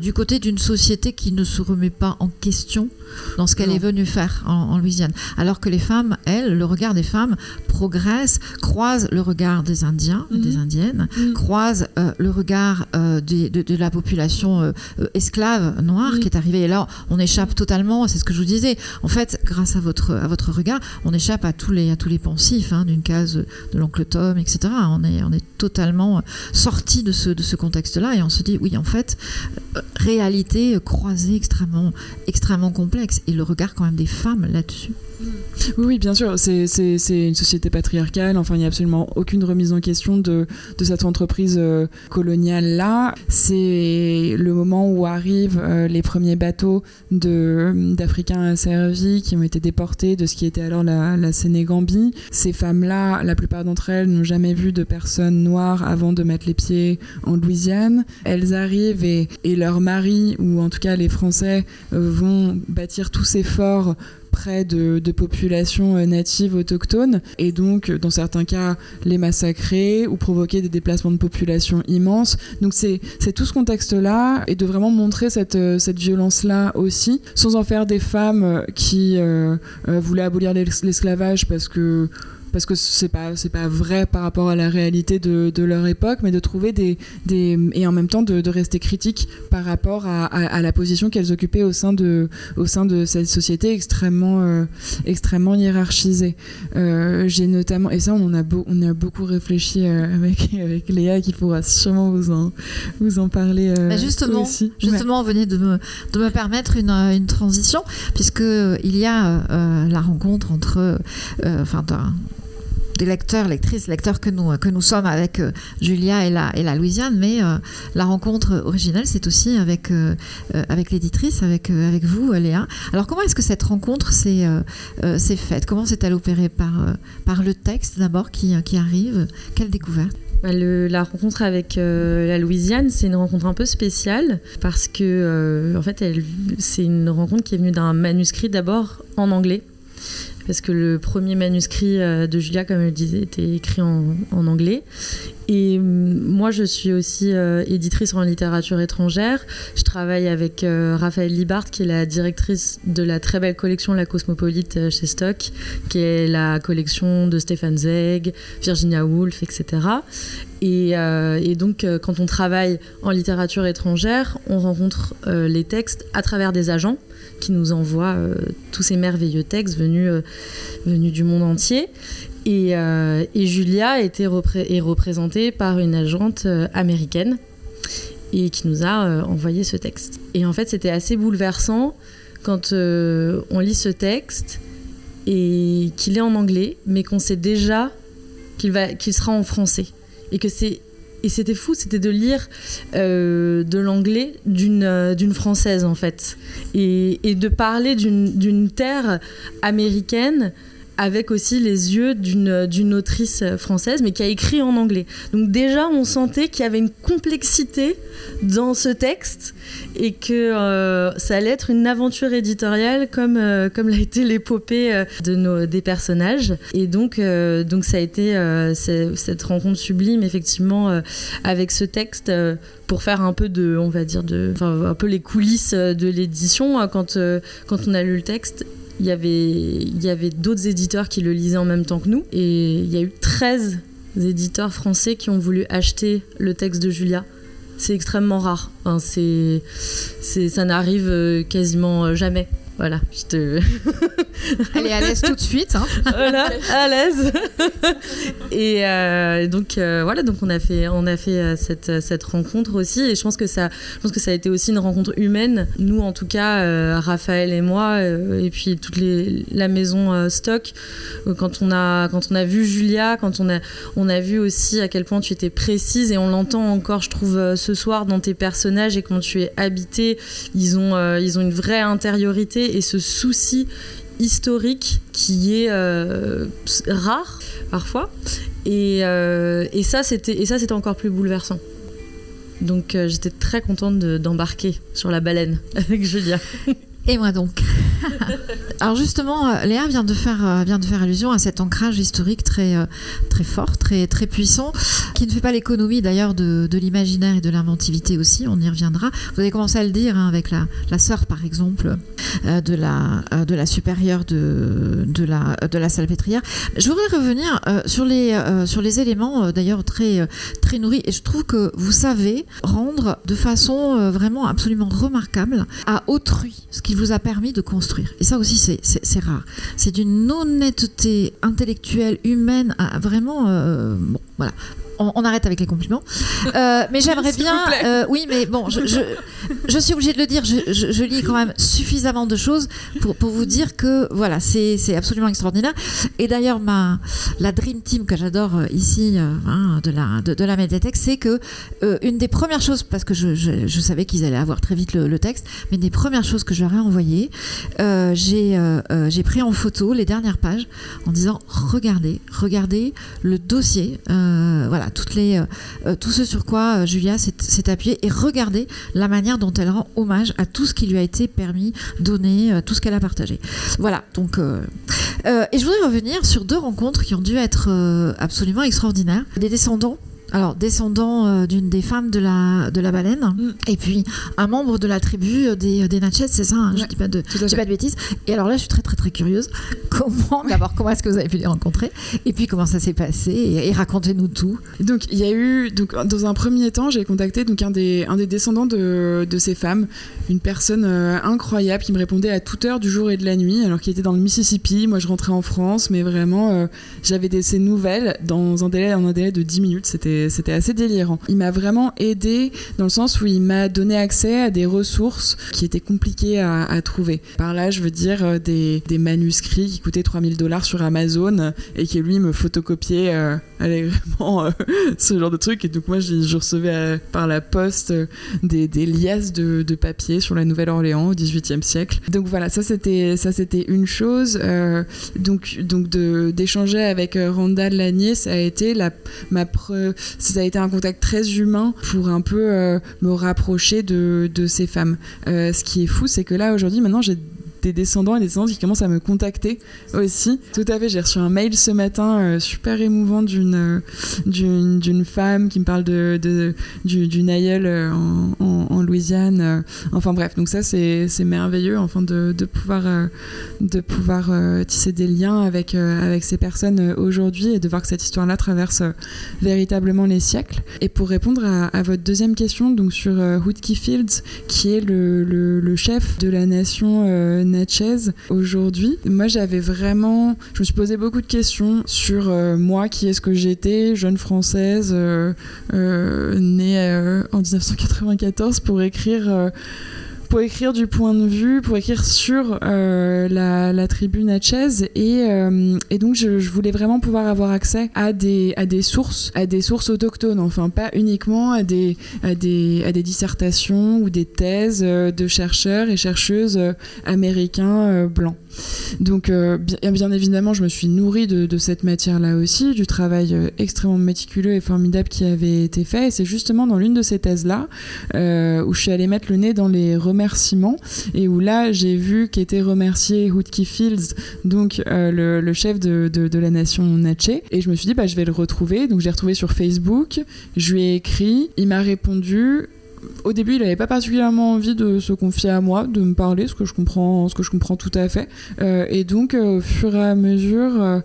du côté d'une société qui ne se remet pas en question dans ce qu'elle Non. est venue faire en, en Louisiane. Alors que les femmes, elles, le regard des femmes progresse, croise le regard des Indiens et des Mhm. Indiennes, Mhm. croise euh, le regard euh, des- de, de la population euh, esclave noire Mhm. qui est arrivée. Et là, on échappe totalement, c'est ce que je vous disais. En fait, grâce à votre, à votre regard, on échappe à tous les, à tous les pensifs hein, d'une case de l'oncle Tom, etc. On est, on est totalement sorti de ce, de ce contexte-là et on se dit, oui, en fait, réalité croisée extrêmement, extrêmement complexe. Et le regard quand même des femmes là-dessus. Oui, oui, bien sûr, c'est- une société patriarcale, enfin il n'y a absolument aucune remise en question de, cette entreprise euh, coloniale-là. C'est le moment où arrivent euh, les premiers bateaux d'Africains asservis qui ont été déportés de ce qui était alors la, la Sénégambie. Ces femmes-là, la plupart d'entre elles n'ont jamais vu de personnes noires avant de mettre les pieds en Louisiane. Elles arrivent et, et leurs maris, ou en tout cas les Français, euh, vont bâtir tous ces forts près de, populations euh, natives autochtones et donc euh, dans certains cas les massacrer ou provoquer des déplacements de population immenses. Donc c'est tout ce contexte-là et de vraiment montrer cette, euh, violence-là aussi sans en faire des femmes qui voulaient abolir l'es- l'esclavage parce que parce que c'est pas c'est pas vrai par rapport à la réalité de, de leur époque mais de trouver des, des et en même temps de, de rester critique par rapport à, à, à la position qu'elles occupaient au sein de au sein de cette société extrêmement euh, extrêmement hiérarchisée Euh, j'ai notamment et ça on en a beau- on a beaucoup réfléchi euh, avec avec Léa qui pourra sûrement vous en vous en parler euh, Bah, justement, aussi. Justement, vous venez de me, de me permettre une, une transition, puisque il y a la rencontre entre, enfin, des lecteurs, lectrices, lecteurs que nous, nous sommes avec euh, Julia et la, Louisiane, mais euh, la rencontre originelle, c'est aussi avec, euh, euh, avec l'éditrice, avec, euh, vous, euh, Léa. Alors, comment est-ce que cette rencontre s'est euh, euh, faite? Comment s'est-elle opérée par, euh, le texte d'abord qui, arrive? Quelle découverte? Bah, la rencontre avec euh, la Louisiane, c'est une rencontre un peu spéciale parce que euh, en fait, c'est une rencontre qui est venue d'un manuscrit d'abord en anglais. Parce que le premier manuscrit euh, de Julia, comme elle le disait, était écrit en, anglais. Et hum, moi, je suis aussi euh, éditrice en littérature étrangère. Je travaille avec euh, Raphaël Libart, qui est la directrice de la très belle collection La Cosmopolite euh, chez Stock, qui est la collection de Stéphane Zweig, Virginia Woolf, etc. Et, euh, donc, euh, quand on travaille en littérature étrangère, on rencontre euh, les textes à travers des agents qui nous envoient euh, tous ces merveilleux textes venus, euh, venus du monde entier. Et, euh, et Julia était repré- est représentée par une agente américaine et qui nous a envoyé ce texte. Et en fait, c'était assez bouleversant quand on lit ce texte et qu'il est en anglais, mais qu'on sait déjà qu'il qu'il sera en français et que c'est et c'était fou, c'était de lire euh, de l'anglais d'une euh, d'une française en fait, et, et de parler d'une d'une terre américaine avec aussi les yeux d'une autrice française, mais qui a écrit en anglais. Donc déjà, on sentait qu'il y avait une complexité dans ce texte et que euh, ça allait être une aventure éditoriale comme, euh, comme l'a été l'épopée euh, de des personnages. Et donc, donc ça a été cette rencontre sublime, effectivement, avec ce texte. pour faire un peu de, on va dire, de, un peu les coulisses de l'édition, hein, quand, quand on a lu le texte, il y avait, d'autres éditeurs qui le lisaient en même temps que nous. Et il y a eu 13 éditeurs français qui ont voulu acheter le texte de Julia. C'est extrêmement rare. C'est, ça n'arrive euh, quasiment euh, jamais. Voilà, je te. Elle est à l'aise tout de suite. hein. voilà, à l'aise. et euh, donc euh, voilà, donc on a fait, on a fait euh, cette, cette rencontre aussi, et je pense que ça, je pense que ça a été aussi une rencontre humaine. Nous, en tout cas, euh, Raphaël et moi, et puis toute les, la maison Stock, quand on a, quand on a vu Julia, quand on a, on a vu aussi à quel point tu étais précise, et on l'entend encore, je trouve, ce soir dans tes personnages et comment tu es habité, ils ont, ils ont une vraie intériorité et ce souci historique qui est euh, rare parfois. Et, euh, et ça c'était encore plus bouleversant. Donc euh, j'étais très contente de- d'embarquer sur la baleine avec Julia. Et moi donc. Alors justement, euh, Léa vient de faire euh, vient de faire allusion à cet ancrage historique très euh, très fort, très très puissant, qui ne fait pas l'économie d'ailleurs de, l'imaginaire et de l'inventivité aussi. On y reviendra. Vous avez commencé à le dire hein, avec la la sœur par exemple de la de la supérieure de de la de la salpêtrière. Je voudrais revenir sur les sur les éléments d'ailleurs très très nourris et je trouve que vous savez rendre de façon vraiment absolument remarquable à autrui ce qu'il vous a permis de construire. Et ça aussi, c'est- rare. C'est d'une honnêteté intellectuelle, humaine, à vraiment. euh. On, on arrête avec les compliments. Euh, mais j'aimerais bien. vous plaît. euh, oui, mais bon, je, je, je suis obligée de le dire. Je, lis quand même suffisamment de choses pour, pour vous dire que voilà, c'est absolument extraordinaire. Et d'ailleurs, ma la dream team que j'adore euh, ici euh, hein, de la de, de la médiathèque, c'est que euh, une des premières choses, parce que je, savais qu'ils allaient avoir très vite le, le texte, mais une des premières choses que je leur ai envoyées, euh, j'ai j'ai pris en photo les dernières pages en disant regardez, regardez le dossier, euh, toutes les euh, euh, tout ce sur quoi euh, Julia s'est appuyée et regardez la manière dont elle rend hommage à tout ce qui lui a été permis, donné, tout ce qu'elle a partagé. Voilà donc. et je voudrais revenir sur deux rencontres qui ont dû être absolument extraordinaires. Des descendants. Alors, descendant euh, d'une des femmes de la, de la baleine, Mm. et puis un membre de la tribu euh, des, des Natchez, c'est ça, hein, je Ouais, dis pas de, je dis pas de bêtises. Et alors là, je suis très très très curieuse. Comment, d'abord, comment est-ce que vous avez pu les rencontrer? Et puis comment ça s'est passé? Et, et racontez-nous tout. Donc il y a eu donc dans un premier temps j'ai contacté donc un des un des descendants de, de ces femmes, une personne euh, incroyable qui me répondait à toute heure du jour et de la nuit alors qu'il était dans le Mississippi, moi je rentrais en France mais vraiment euh, j'avais des ses nouvelles dans un délai un délai de 10 minutes, c'était c'était assez délirant. Il m'a vraiment aidé dans le sens où il m'a donné accès à des ressources qui étaient compliquées à, trouver. Par là, je veux dire euh, des, manuscrits qui coûtaient 3000 dollars sur Amazon et qui lui me photocopiait euh, allègrement euh, ce genre de truc. Et donc moi, je, recevais euh, par la poste des, liasses de, de papier sur la Nouvelle-Orléans au XVIIIe siècle. Donc voilà, ça c'était ça c'était une chose. Donc donc d'échanger avec euh, Randa Lanier, ça a été ma pre- ça a été un contact très humain pour un peu euh, me rapprocher de, de ces femmes. Euh, ce qui est fou, c'est que là aujourd'hui, maintenant, j'ai des descendants et des descendantes qui commencent à me contacter aussi. Tout à fait, j'ai reçu un mail ce matin euh, super émouvant d'une euh, d'une d'une femme qui me parle de, de du- aïeule euh, en, en- Louisiane. enfin bref, donc ça c'est merveilleux enfin de, de pouvoir de pouvoir tisser des liens avec avec ces personnes aujourd'hui et de voir que cette histoire-là traverse véritablement les siècles. Et pour répondre à, à votre deuxième question, donc sur Woodkey Fields, qui est le, le- chef de la nation Natchez aujourd'hui, moi j'avais vraiment, je me suis posé beaucoup de questions sur euh, moi, qui est-ce que j'étais, jeune française euh, euh, née en 1994 pour écrire. Euh, pour écrire du point de vue, pour écrire sur euh, la, la, tribu Natchez. Et, euh, et donc, je, voulais vraiment pouvoir avoir accès à des, à des sources, à des sources autochtones, enfin, pas uniquement à des, à des, à des dissertations ou des thèses de chercheurs et chercheuses américains blancs. Donc, euh, bien, évidemment, je me suis nourrie de, cette matière-là aussi, du travail euh, extrêmement méticuleux et formidable qui avait été fait. Et c'est justement dans l'une de ces thèses-là euh, où je suis allée mettre le nez dans les et où là, j'ai vu qu'était remercié Hootkie Fields, donc le, le, chef de, la nation Natchez. Et je me suis dit, bah, je vais le retrouver. Donc, j'ai retrouvé sur Facebook. Je lui ai écrit. Il m'a répondu au début, il n'avait pas particulièrement envie de se confier à moi, de me parler, ce que je comprends, tout à fait. Euh, et donc, euh, au fur et à mesure, euh,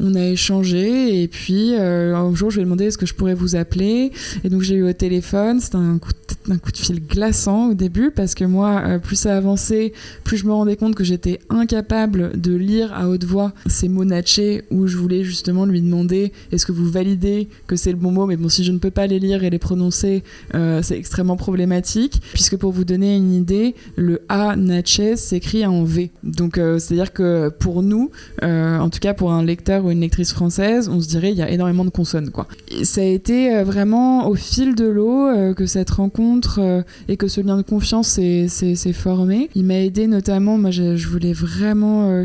on a échangé. Et puis, un jour, je lui ai demandé est-ce que je pourrais vous appeler? Et donc, j'ai eu au téléphone. C'était un coup, un coup de fil glaçant au début parce que moi, plus ça avançait, plus je me rendais compte que j'étais incapable de lire à haute voix ces mots natchés où je voulais justement lui demander est-ce que vous validez que c'est le bon mot? Mais bon, si je ne peux pas les lire et les prononcer, c'est extrêmement problématique, puisque pour vous donner une idée, le A Natchez s'écrit en V. Donc euh, c'est-à-dire que pour nous, euh, en tout cas pour un lecteur ou une lectrice française, on se dirait il y a énormément de consonnes. Quoi. Ça a été euh, vraiment au fil de l'eau que cette rencontre et que ce lien de confiance s'est formé. Il m'a aidé notamment, moi je, voulais vraiment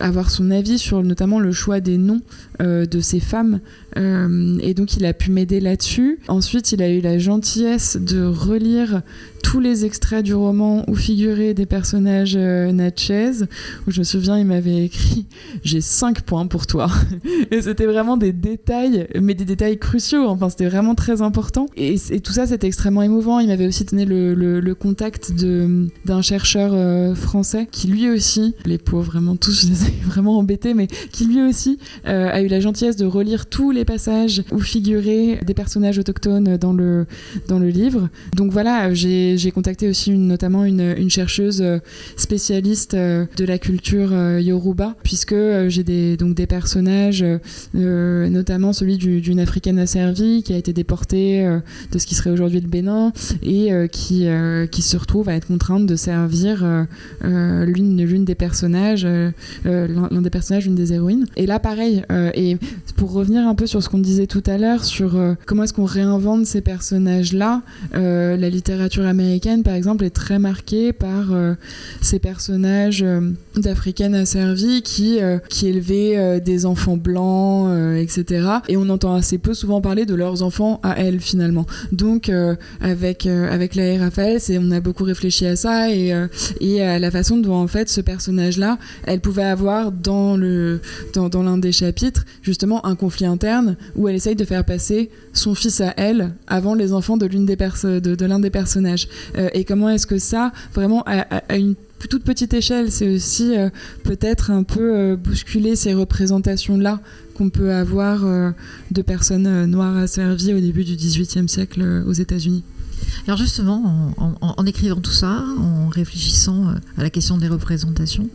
avoir son avis sur notamment le choix des noms de ces femmes et donc il a pu m'aider là-dessus. Ensuite il a eu la gentillesse de relire tous les extraits du roman où figuraient des personnages euh, Natchez, où je me souviens, il m'avait écrit J'ai 5 points pour toi. et c'était vraiment des détails, mais des détails cruciaux, enfin, c'était vraiment très important. Et, tout ça, c'était extrêmement émouvant. Il m'avait aussi donné le, le, contact d'un chercheur euh, français qui, lui aussi, les pauvres, vraiment tous, je les ai vraiment embêtés, mais qui, lui aussi, euh, a eu la gentillesse de relire tous les passages où figuraient des personnages autochtones dans le, dans le livre. Donc voilà, j'ai j'ai contacté aussi notamment une, chercheuse euh, spécialiste euh, de la culture euh, yoruba, puisque j'ai des, donc des personnages, notamment celui d'une africaine asservie qui a été déportée de ce qui serait aujourd'hui le Bénin et qui, qui se retrouve à être contrainte de servir l'une des personnages, l'un des personnages, une des héroïnes. Et là, pareil, et pour revenir un peu sur ce qu'on disait tout à l'heure, sur comment est-ce qu'on réinvente ces personnages-là, la littérature américaine américaine, par exemple, est très marquée par euh, ces personnages euh, d'africaines asservies qui, euh, qui élevaient des enfants blancs, etc. Et on entend assez peu souvent parler de leurs enfants à elles, finalement. Donc, avec, avec la Raphaël, on a beaucoup réfléchi à ça et, et à la façon dont, en fait, ce personnage-là, elle pouvait avoir dans l'un dans, des chapitres, justement, un conflit interne où elle essaye de faire passer son fils à elle avant les enfants de l'une des de, de l'un des personnages. Euh, et comment est-ce que ça, vraiment à, une toute petite échelle, c'est aussi euh, peut-être un peu euh, bousculer ces représentations-là qu'on peut avoir de personnes noires asservies au début du XVIIIe siècle aux États-Unis. Alors justement, en, écrivant tout ça, en réfléchissant à la question des représentations,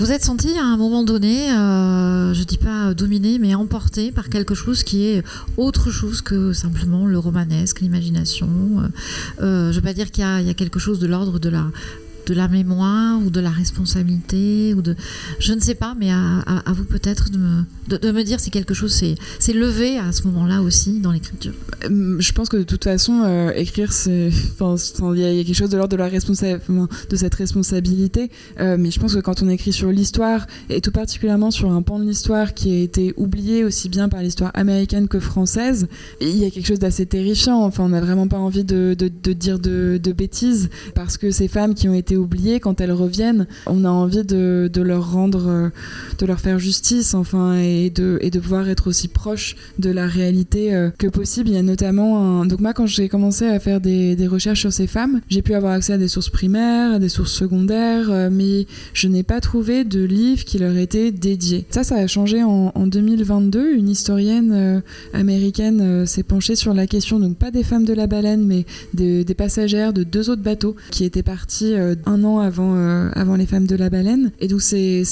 vous êtes senti à un moment donné, euh, je dis pas dominé, mais emporté par quelque chose qui est autre chose que simplement le romanesque, l'imagination. Euh, euh je veux pas dire qu'il y, a quelque chose de l'ordre de la de la mémoire ou de la responsabilité ou de je ne sais pas mais à, vous peut-être de me, de, me dire si quelque chose s'est levé à ce moment-là aussi dans l'écriture. Euh, je pense que de toute façon euh, écrire c'est il y, a quelque chose de l'ordre de la de cette responsabilité. Euh, mais je pense que quand on écrit sur l'histoire et tout particulièrement sur un pan de l'histoire qui a été oublié aussi bien par l'histoire américaine que française il y a quelque chose d'assez terrifiant. Enfin on n'a vraiment pas envie de, de dire de, de bêtises parce que ces femmes qui ont été oubliées, quand elles reviennent, on a envie de, leur rendre, euh, de leur faire justice, enfin, et de, pouvoir être aussi proche de la réalité euh, que possible. Il y a notamment un... Donc moi, quand j'ai commencé à faire des, recherches sur ces femmes, j'ai pu avoir accès à des sources primaires, à des sources secondaires, euh, mais je n'ai pas trouvé de livre qui leur était dédié. Ça, ça a changé en, en 2022. Une historienne américaine s'est penchée sur la question, donc pas des femmes de la baleine, mais des, des passagères de deux autres bateaux qui étaient partis un an avant, avant Les Femmes de la Baleine. Et donc c'est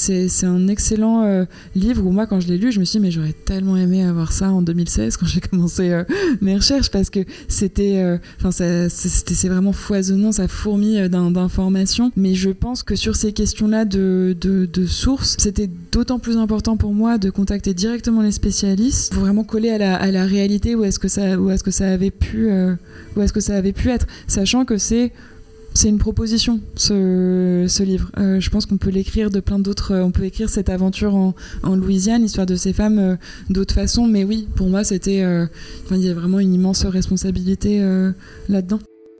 un excellent livre où moi, quand je l'ai lu, je me suis dit, mais j'aurais tellement aimé avoir ça en 2016 quand j'ai commencé mes recherches parce que c'était, enfin, c'est vraiment foisonnant, ça fourmille d'informations. Mais je pense que sur ces questions-là de, de, sources, c'était d'autant plus important pour moi de contacter directement les spécialistes pour vraiment coller à la, réalité où est-ce que est-ce que ça avait pu, euh, où est-ce que ça avait pu être, sachant que c'est c'est une proposition, ce, livre. Euh, je pense qu'on peut l'écrire de plein d'autres. on peut écrire cette aventure en, en Louisiane, l'histoire de ces femmes, euh, d'autres façons. Mais oui, pour moi, c'était. il y a vraiment une immense responsabilité là-dedans.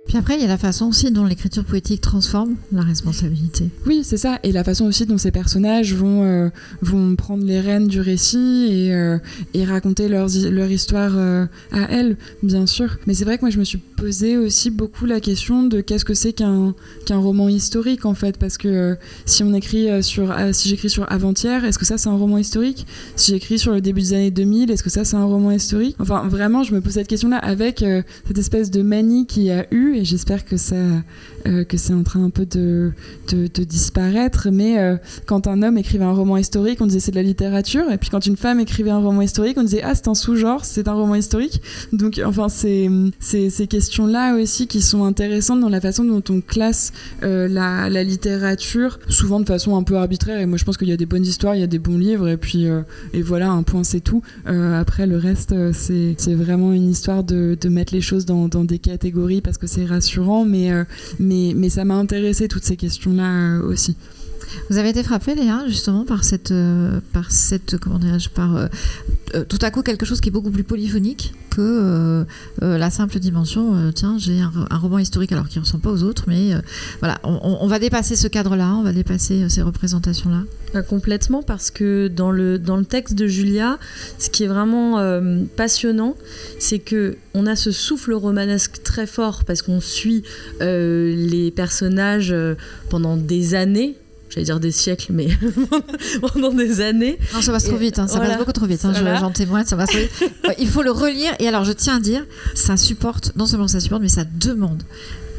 Puis après, il y a la façon aussi dont l'écriture poétique transforme la responsabilité. Oui, c'est ça. Et la façon aussi dont ces personnages vont, euh, vont prendre les rênes du récit et, euh, et raconter leur, leur histoire euh, à elles, bien sûr. Mais c'est vrai que moi, je me suis posé aussi beaucoup la question de qu'est-ce que c'est qu'un qu'un roman historique, en fait. Parce que si on écrit sur, si j'écris sur Avant-hier, est-ce que ça, c'est un roman historique? Si j'écris sur le début des années 2000, est-ce que ça, c'est un roman historique? Enfin, vraiment, je me pose cette question-là avec cette espèce de manie qu'il y a eu j'espère que ça euh, que c'est en train un peu de, disparaître. Mais euh, quand un homme écrivait un roman historique, on disait c'est de la littérature. Et puis quand une femme écrivait un roman historique, on disait ah c'est un sous-genre, c'est un roman historique. Donc enfin c'est ces questions-là aussi qui sont intéressantes dans la façon dont on classe euh, la, littérature, souvent de façon un peu arbitraire. Et moi je pense qu'il y a des bonnes histoires, il y a des bons livres, et puis et voilà un point c'est tout. après le reste c'est vraiment une histoire de, de, mettre les choses dans, dans des catégories parce que c'est rassurant, mais mais, ça m'a intéressé toutes ces questions-là euh, aussi. Vous avez été frappée, Léa, justement, par cette, euh, par cette comment dirais-je, par euh, tout à coup quelque chose qui est beaucoup plus polyphonique que la simple dimension. tiens, j'ai un, roman historique alors qu'il ne ressemble pas aux autres, mais voilà, on, va dépasser ce cadre-là, on va dépasser ces représentations-là. complètement, parce que dans le dans le texte de Julia, ce qui est vraiment passionnant, c'est que on a ce souffle romanesque très fort parce qu'on suit euh, les personnages euh, pendant des années. J'allais dire des siècles, mais pendant des années. Non, ça va trop vite, hein. ça va beaucoup trop vite. Hein. J'en témoigne, ça va trop vite. Il faut le relire. Et alors, je tiens à dire, ça supporte, non seulement ça supporte, mais ça demande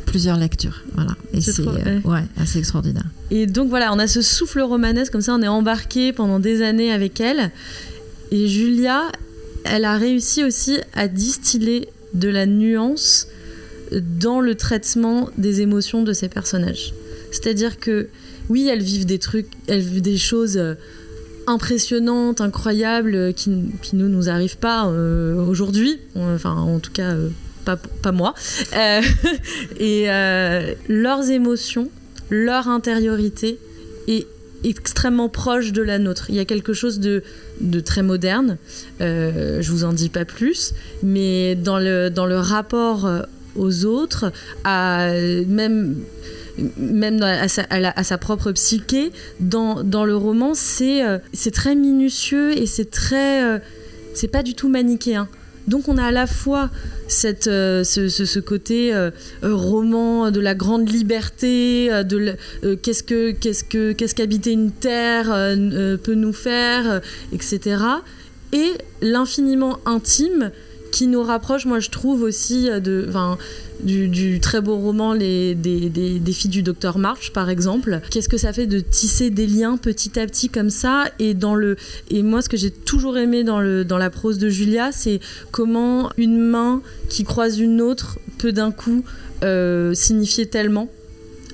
plusieurs lectures. Voilà. Et c'est euh, ouais, assez extraordinaire. Et donc voilà, on a ce souffle romanesque, comme ça, on est embarqué pendant des années avec elle. Et Julia, elle a réussi aussi à distiller de la nuance dans le traitement des émotions de ses personnages. C'est-à-dire que oui, elles vivent des trucs, elles vivent des choses euh, impressionnantes, incroyables, euh, qui, qui ne nous arrivent pas euh, aujourd'hui, enfin en tout cas pas, pas, moi. et leurs émotions, leur intériorité est extrêmement proche de la nôtre. Il y a quelque chose de, de très moderne, je vous en dis pas plus, mais dans le, dans le rapport aux autres, à, même même à sa, propre psyché, dans, le roman, c'est euh, c'est très minutieux et c'est très... c'est pas du tout manichéen. Donc on a à la fois cette, euh, ce, côté euh, euh, roman de la grande liberté, de qu'est-ce que qu'est-ce que qu'est-ce qu'habiter une terre peut nous faire, etc. Et l'infiniment intime qui nous rapproche, moi je trouve aussi de, du, très beau roman Les, des, filles du docteur March, par exemple. Qu'est-ce que ça fait de tisser des liens petit à petit comme ça et, dans le, et moi, ce que j'ai toujours aimé dans, le, dans la prose de Julia, c'est comment une main qui croise une autre peut d'un coup euh, signifier tellement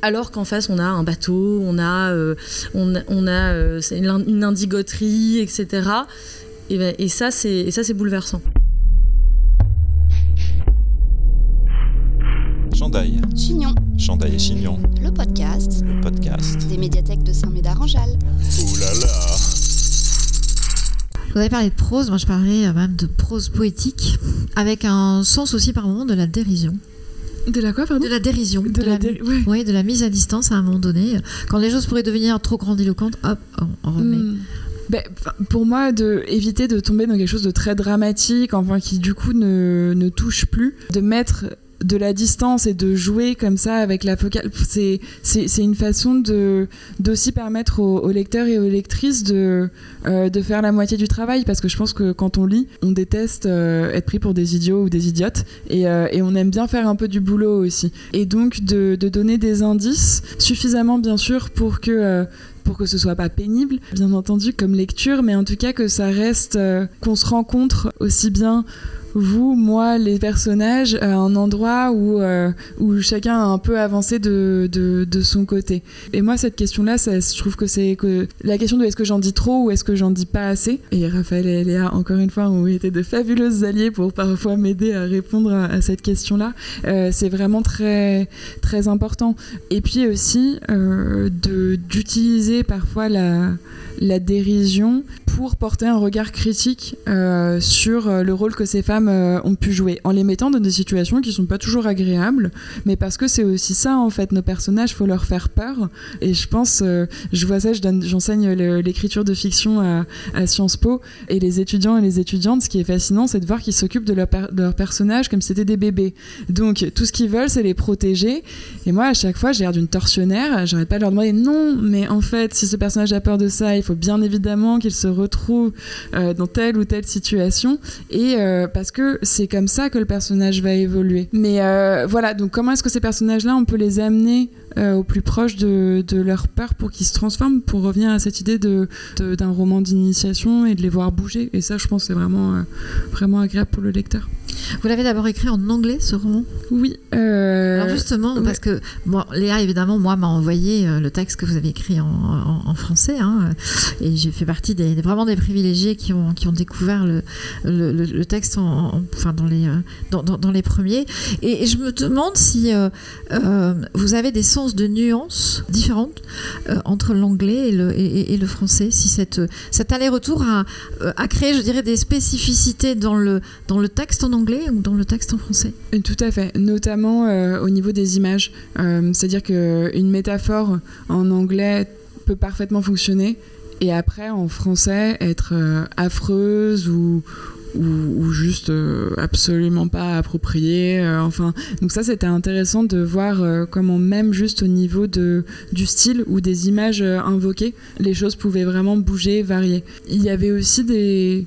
alors qu'en face on a un bateau, on a, euh, on, a euh, une indigoterie, etc. Et, ben, et ça c'est bouleversant. Chandail. Chignon. Chandail et Chignon. Le podcast. Le podcast. Des médiathèques de Saint-Médard-en-Jalles. Ouh là là Vous avez parlé de prose, moi je parlais euh, même de prose poétique, avec un sens aussi par moment de la dérision. De la quoi, pardon De la dérision. De, la, oui, de la mise à distance à un moment donné. Quand les choses pourraient devenir trop grandiloquentes, hop, on, remet. Hmm. Ben, pour moi, de éviter de tomber dans quelque chose de très dramatique, enfin qui du coup ne, ne touche plus, de mettre de la distance et de jouer comme ça avec la focale, c'est, c'est, une façon de, d'aussi permettre aux, lecteurs et aux lectrices de, euh, de faire la moitié du travail. Parce que je pense que quand on lit, on déteste euh, être pris pour des idiots ou des idiotes. Et, euh, et, on aime bien faire un peu du boulot aussi. Et donc de, de donner des indices, suffisamment bien sûr pour que pour que ce soit pas pénible, bien entendu, comme lecture, mais en tout cas que ça reste, qu'on se rencontre aussi bien vous, moi, les personnages, à un endroit où, euh, où chacun a un peu avancé de, de, son côté. Et moi, cette question-là, je trouve que c'est que la question de est-ce que j'en dis trop ou est-ce que j'en dis pas assez. Et Raphaël et Léa, encore une fois, ont été de fabuleuses alliés pour parfois m'aider à répondre à, cette question-là. Euh, c'est vraiment très, très important. Et puis aussi, euh, d'utiliser parfois la, dérision pour porter un regard critique euh, sur euh, le rôle que ces femmes euh, ont pu jouer, en les mettant dans des situations qui sont pas toujours agréables, mais parce que c'est aussi ça en fait, nos personnages, faut leur faire peur. Et je pense, je vois ça, j'enseigne l'écriture de fiction à, Sciences Po, et les étudiants et les étudiantes, ce qui est fascinant, c'est de voir qu'ils s'occupent de, leur leurs personnages comme si c'était des bébés. Donc tout ce qu'ils veulent, c'est les protéger. Et moi, à chaque fois, j'ai l'air d'une tortionnaire, j'arrête pas de leur demander non, mais en fait, si ce personnage a peur de ça, il faut bien évidemment qu'il se retrouve euh, dans telle ou telle situation et euh, parce que c'est comme ça que le personnage va évoluer. Mais euh, voilà, donc comment est-ce que ces personnages-là, on peut les amener au plus proche de, leur peur pour qu'ils se transforment, pour revenir à cette idée d'un de, roman d'initiation et de les voir bouger. Et ça, je pense, c'est vraiment, vraiment agréable pour le lecteur. Vous l'avez d'abord écrit en anglais, ce roman Oui. Alors justement, parce que bon, Léa, évidemment, moi, m'a envoyé le texte que vous avez écrit en, français, hein, et j'ai fait partie des, vraiment des privilégiés qui ont, qui ont découvert le, le, texte en, enfin dans, les, euh, dans, dans, les premiers. Et, je me demande si euh, euh, vous avez des sens de nuances différentes entre l'anglais et le, et, le français, si cette, cet aller-retour a, a, créé, je dirais, des spécificités dans le, dans le texte en anglais ou dans le texte en français? Tout à fait, notamment au niveau des images. C'est-à-dire qu'une métaphore en anglais peut parfaitement fonctionner et après en français être euh, affreuse ou, ou, juste euh, absolument pas appropriée. Euh, enfin, donc ça c'était intéressant de voir comment même juste au niveau de, du style ou des images invoquées, les choses pouvaient vraiment bouger, varier. Il y avait aussi des,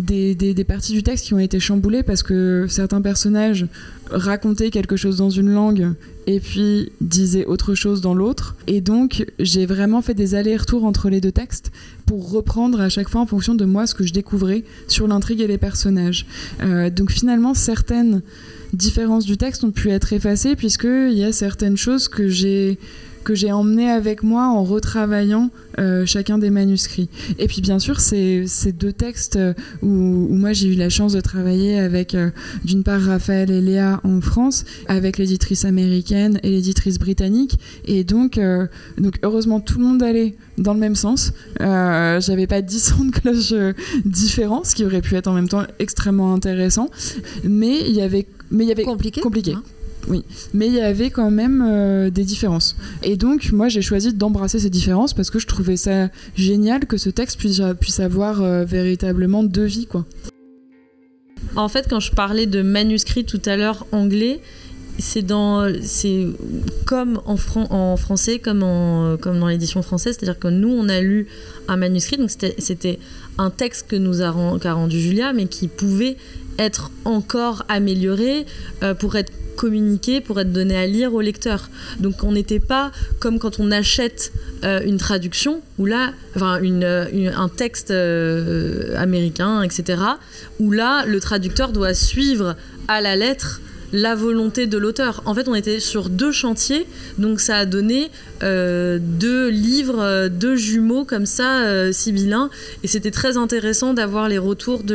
des, parties du texte qui ont été chamboulées parce que certains personnages racontaient quelque chose dans une langue et puis disait autre chose dans l'autre. Et donc, j'ai vraiment fait des allers-retours entre les deux textes pour reprendre à chaque fois en fonction de moi ce que je découvrais sur l'intrigue et les personnages. Euh, donc finalement, certaines différences du texte ont pu être effacées puisqu'il y a certaines choses que j'ai que j'ai emmené avec moi en retravaillant euh, chacun des manuscrits. Et puis bien sûr, c'est ces deux textes euh, où, moi j'ai eu la chance de travailler avec euh, d'une part Raphaël et Léa en France, avec l'éditrice américaine et l'éditrice britannique. Et donc, donc heureusement tout le monde allait dans le même sens. J'avais pas 10 sons de cloche différents, ce qui aurait pu être en même temps extrêmement intéressant. Mais il y avait mais il y avait compliqué. compliqué. Hein oui, mais il y avait quand même euh, des différences. Et donc, moi, j'ai choisi d'embrasser ces différences parce que je trouvais ça génial que ce texte puisse, avoir euh, véritablement deux vies, quoi. En fait, quand je parlais de manuscrit tout à l'heure anglais, c'est c'est comme en, français comme dans l'édition française c'est-à-dire que nous on a lu un manuscrit donc c'était un texte que nous a, rendu Julia mais qui pouvait être encore amélioré euh, pour être communiqué, pour être donné à lire au lecteur. Donc on n'était pas comme quand on achète euh, une traduction, ou là, enfin une, un texte euh, américain, etc., où là, le traducteur doit suivre à la lettre la volonté de l'auteur. En fait, on était sur deux chantiers, donc ça a donné euh, deux livres, euh, deux jumeaux comme ça, euh, sibyllins, et c'était très intéressant d'avoir les retours de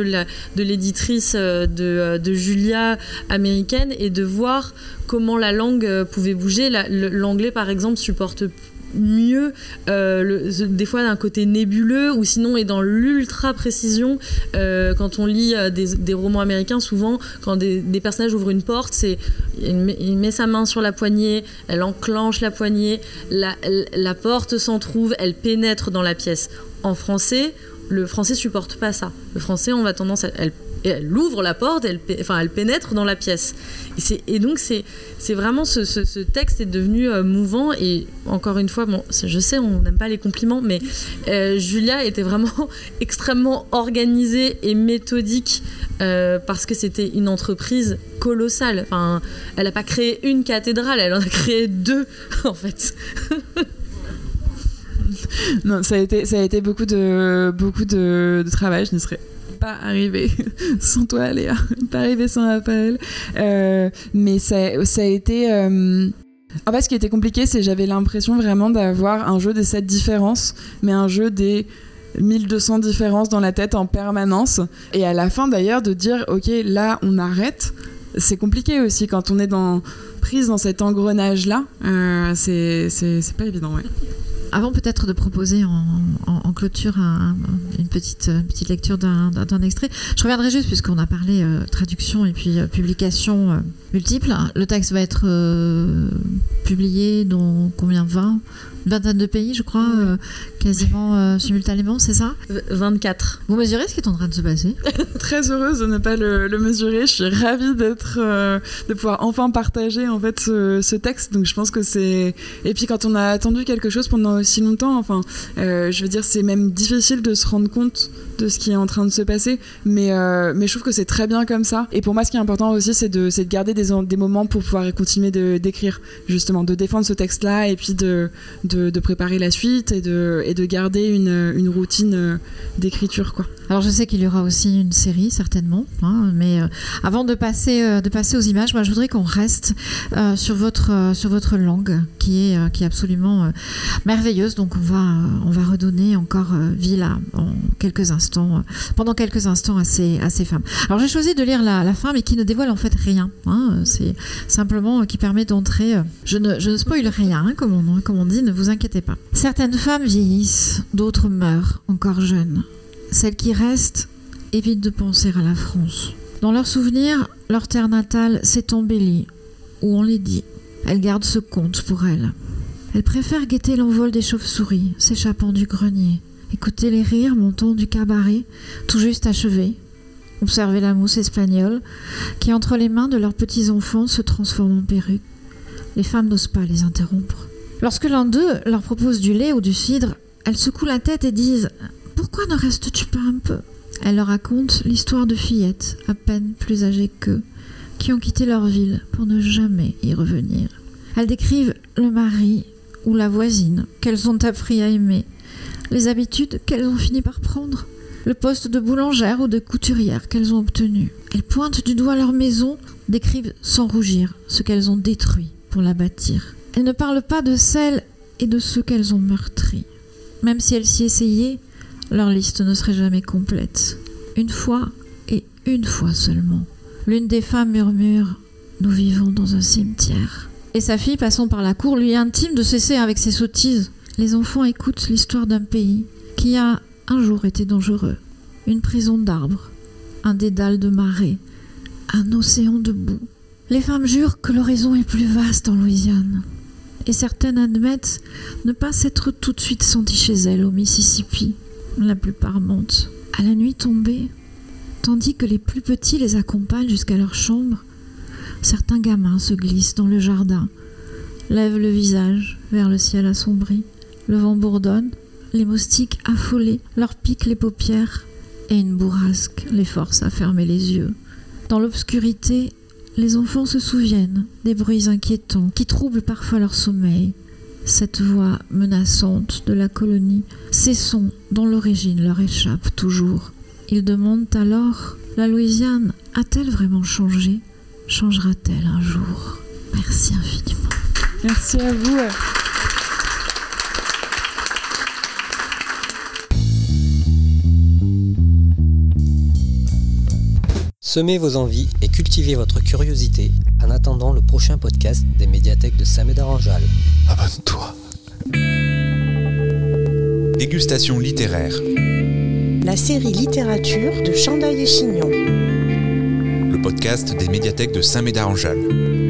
l'éditrice de, de, Julia américaine et de voir comment la langue pouvait bouger. L'anglais, par exemple, supporte mieux euh, des fois d'un côté nébuleux ou sinon est dans l'ultra précision euh, quand on lit euh, des, romans américains souvent quand des, personnages ouvrent une porte c'est il met, sa main sur la poignée elle enclenche la poignée la, la porte s'en trouve elle pénètre dans la pièce en français le français supporte pas ça. Le français, on va tendance à, Et elle ouvre la porte, elle, enfin, elle pénètre dans la pièce. Et, donc, c'est vraiment ce, texte est devenu euh, mouvant. Et encore une fois, bon, je sais, on n'aime pas les compliments, mais euh, Julia était vraiment extrêmement organisée et méthodique euh, parce que c'était une entreprise colossale. Enfin, elle n'a pas créé une cathédrale, elle en a créé deux, en fait. Non, ça a été, ça a été beaucoup de, beaucoup de, de travail. Je n'y serais pas arrivée sans toi, Léa. Pas arrivée sans Raphaël. Euh, mais ça, ça a été. euh, En fait, ce qui était compliqué, c'est que j'avais l'impression vraiment d'avoir un jeu des 7 différences, mais un jeu des 1200 différences dans la tête en permanence. Et à la fin, d'ailleurs, de dire, OK, là, on arrête. C'est compliqué aussi quand on est dans, prise dans cet engrenage-là. Euh, c'est pas évident, ouais. Avant peut-être de proposer en, clôture un- un- une, petite, petite lecture d'un extrait, je reviendrai juste puisqu'on a parlé euh, traduction et puis euh, publication euh, multiple. Le texte va être publié dans combien 20 Une vingtaine de pays, je crois, euh, quasiment euh, simultanément, c'est ça? V- 24. Vous mesurez ce qui est en train de se passer? Très heureuse de ne pas le, le mesurer. Je suis ravie d'être, euh, de pouvoir enfin partager en fait ce, ce texte. Donc je pense que c'est. Et puis quand on a attendu quelque chose pendant aussi longtemps, enfin, je veux dire, c'est même difficile de se rendre compte de ce qui est en train de se passer. Mais, mais je trouve que c'est très bien comme ça. Et pour moi, ce qui est important aussi, c'est de, c'est de garder des, en- des moments pour pouvoir continuer de, d'écrire, justement, de défendre ce texte-là et puis de, de, de préparer la suite et de, et de garder une, une routine euh, d'écriture, quoi. Alors je sais qu'il y aura aussi une série certainement, hein, mais euh, avant de passer euh, de passer aux images, moi je voudrais qu'on reste euh, sur votre langue qui est absolument merveilleuse. Donc on va on va redonner encore vie là en quelques instants, pendant quelques instants à ces femmes. Alors j'ai choisi de lire la, la fin, mais qui ne dévoile en fait rien. hein, c'est simplement qui permet d'entrer. je ne je rien, hein, comme on dit, ne vous inquiétez pas. Certaines femmes vieillissent, d'autres meurent encore jeunes. Celles qui restent évitent de penser à la France. Dans leurs souvenirs, leur terre natale s'est embellie, ou on les dit. Elles gardent ce conte pour elles. Elles préfèrent guetter l'envol des chauves-souris s'échappant du grenier, écouter les rires montant du cabaret, tout juste achevé, observer la mousse espagnole qui, entre les mains de leurs petits-enfants, se transforme en perruque. Les femmes n'osent pas les interrompre. Lorsque l'un d'eux leur propose du lait ou du cidre, elles secouent la tête et disent pourquoi ne restes-tu pas un peu Elle leur raconte l'histoire de fillettes, à peine plus âgées qu'eux, qui ont quitté leur ville pour ne jamais y revenir. Elles décrivent le mari ou la voisine qu'elles ont appris à aimer, les habitudes qu'elles ont fini par prendre, le poste de boulangère ou de couturière qu'elles ont obtenu. Elles pointent du doigt leur maison, décrivent sans rougir ce qu'elles ont détruit pour la bâtir. Elles ne parlent pas de celles et de ceux qu'elles ont meurtris. Même si elles s'y essayaient, leur liste ne serait jamais complète. Une fois et une fois seulement. L'une des femmes murmure Nous vivons dans un cimetière. Et sa fille, passant par la cour, lui intime de cesser avec ses sottises. Les enfants écoutent l'histoire d'un pays qui a un jour été dangereux. Une prison d'arbres, un dédale de marée, un océan de boue. Les femmes jurent que l'horizon est plus vaste en Louisiane. Et certaines admettent ne pas s'être tout de suite senties chez elles au Mississippi. La plupart mentent. À la nuit tombée, tandis que les plus petits les accompagnent jusqu'à leur chambre, certains gamins se glissent dans le jardin, lèvent le visage vers le ciel assombri. Le vent bourdonne, les moustiques affolés leur piquent les paupières et une bourrasque les force à fermer les yeux. Dans l'obscurité, les enfants se souviennent des bruits inquiétants qui troublent parfois leur sommeil. Cette voix menaçante de la colonie, ces sons dont l'origine leur échappe toujours. Ils demandent alors La Louisiane a-t-elle vraiment changé? Changera-t-elle un jour? Merci infiniment. Merci à vous. Semez vos envies et cultivez votre curiosité en attendant le prochain podcast des médiathèques de Saint-Médard-en-Jalles. Abonne-toi. Dégustation littéraire. La série littérature de Chandail et Chignon. Le podcast des médiathèques de Saint-Médard-en-Jalles.